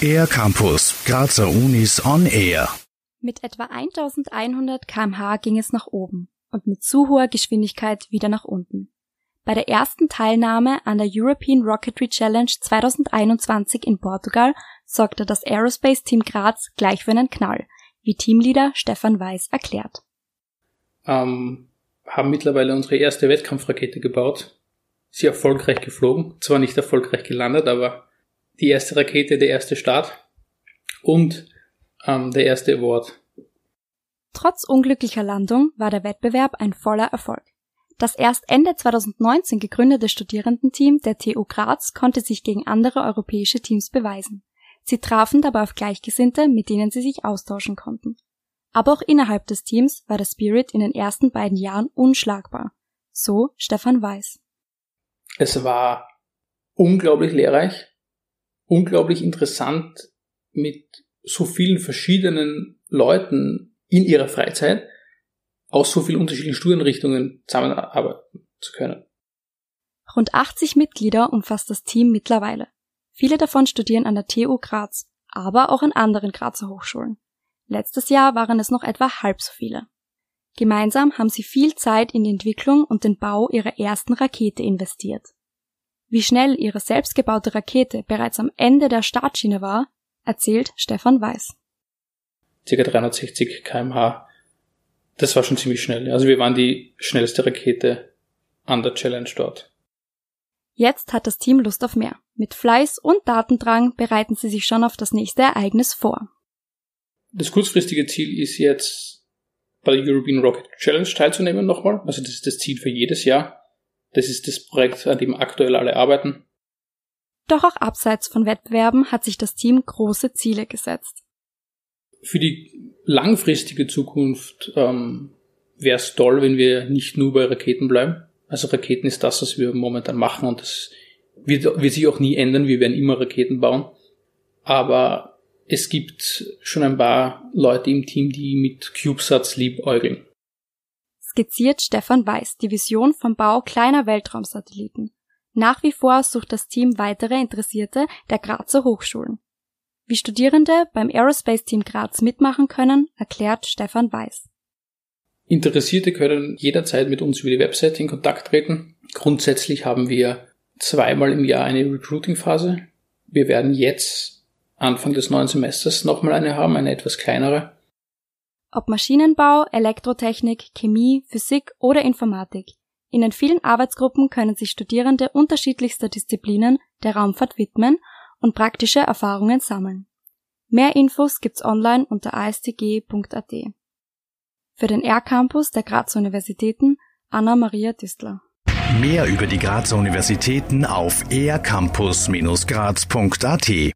Air Campus, Grazer Unis on Air. Mit etwa 1100 kmh ging es nach oben und mit zu hoher Geschwindigkeit wieder nach unten. Bei der ersten Teilnahme an der European Rocketry Challenge 2021 in Portugal sorgte das Aerospace Team Graz gleich für einen Knall, wie Teamleader Stefan Weiß erklärt. Ähm, haben mittlerweile unsere erste Wettkampfrakete gebaut. Sie erfolgreich geflogen, zwar nicht erfolgreich gelandet, aber die erste Rakete, der erste Start und ähm, der erste Award. Trotz unglücklicher Landung war der Wettbewerb ein voller Erfolg. Das erst Ende 2019 gegründete Studierendenteam der TU Graz konnte sich gegen andere europäische Teams beweisen. Sie trafen dabei auf Gleichgesinnte, mit denen sie sich austauschen konnten. Aber auch innerhalb des Teams war der Spirit in den ersten beiden Jahren unschlagbar. So Stefan Weiß. Es war unglaublich lehrreich, unglaublich interessant, mit so vielen verschiedenen Leuten in ihrer Freizeit aus so vielen unterschiedlichen Studienrichtungen zusammenarbeiten zu können. Rund 80 Mitglieder umfasst das Team mittlerweile. Viele davon studieren an der TU Graz, aber auch an anderen Grazer Hochschulen. Letztes Jahr waren es noch etwa halb so viele. Gemeinsam haben sie viel Zeit in die Entwicklung und den Bau ihrer ersten Rakete investiert. Wie schnell ihre selbstgebaute Rakete bereits am Ende der Startschiene war, erzählt Stefan Weiß. Circa 360 kmh. Das war schon ziemlich schnell. Also wir waren die schnellste Rakete an der Challenge dort. Jetzt hat das Team Lust auf mehr. Mit Fleiß und Datendrang bereiten sie sich schon auf das nächste Ereignis vor. Das kurzfristige Ziel ist jetzt bei der European Rocket Challenge teilzunehmen nochmal. Also das ist das Ziel für jedes Jahr. Das ist das Projekt, an dem aktuell alle arbeiten. Doch auch abseits von Wettbewerben hat sich das Team große Ziele gesetzt. Für die langfristige Zukunft ähm, wäre es toll, wenn wir nicht nur bei Raketen bleiben. Also Raketen ist das, was wir momentan machen und das wird, wird sich auch nie ändern. Wir werden immer Raketen bauen. Aber es gibt schon ein paar Leute im Team, die mit CubeSats liebäugeln. Skizziert Stefan Weiß die Vision vom Bau kleiner Weltraumsatelliten. Nach wie vor sucht das Team weitere Interessierte der Grazer Hochschulen. Wie Studierende beim Aerospace Team Graz mitmachen können, erklärt Stefan Weiß. Interessierte können jederzeit mit uns über die Webseite in Kontakt treten. Grundsätzlich haben wir zweimal im Jahr eine Recruiting-Phase. Wir werden jetzt Anfang des neuen Semesters nochmal eine haben, eine etwas kleinere. Ob Maschinenbau, Elektrotechnik, Chemie, Physik oder Informatik. In den vielen Arbeitsgruppen können sich Studierende unterschiedlichster Disziplinen der Raumfahrt widmen und praktische Erfahrungen sammeln. Mehr Infos gibt's online unter astg.at. Für den R-Campus der Graz Universitäten Anna-Maria Distler. Mehr über die Grazer Universitäten auf ercampus-graz.at